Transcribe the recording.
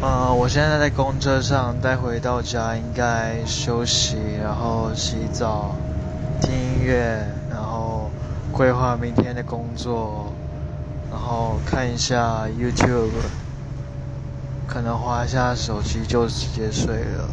呃，我现在在公车上，待会到家应该休息，然后洗澡，听音乐，然后规划明天的工作，然后看一下 YouTube，可能划一下手机就直接睡了。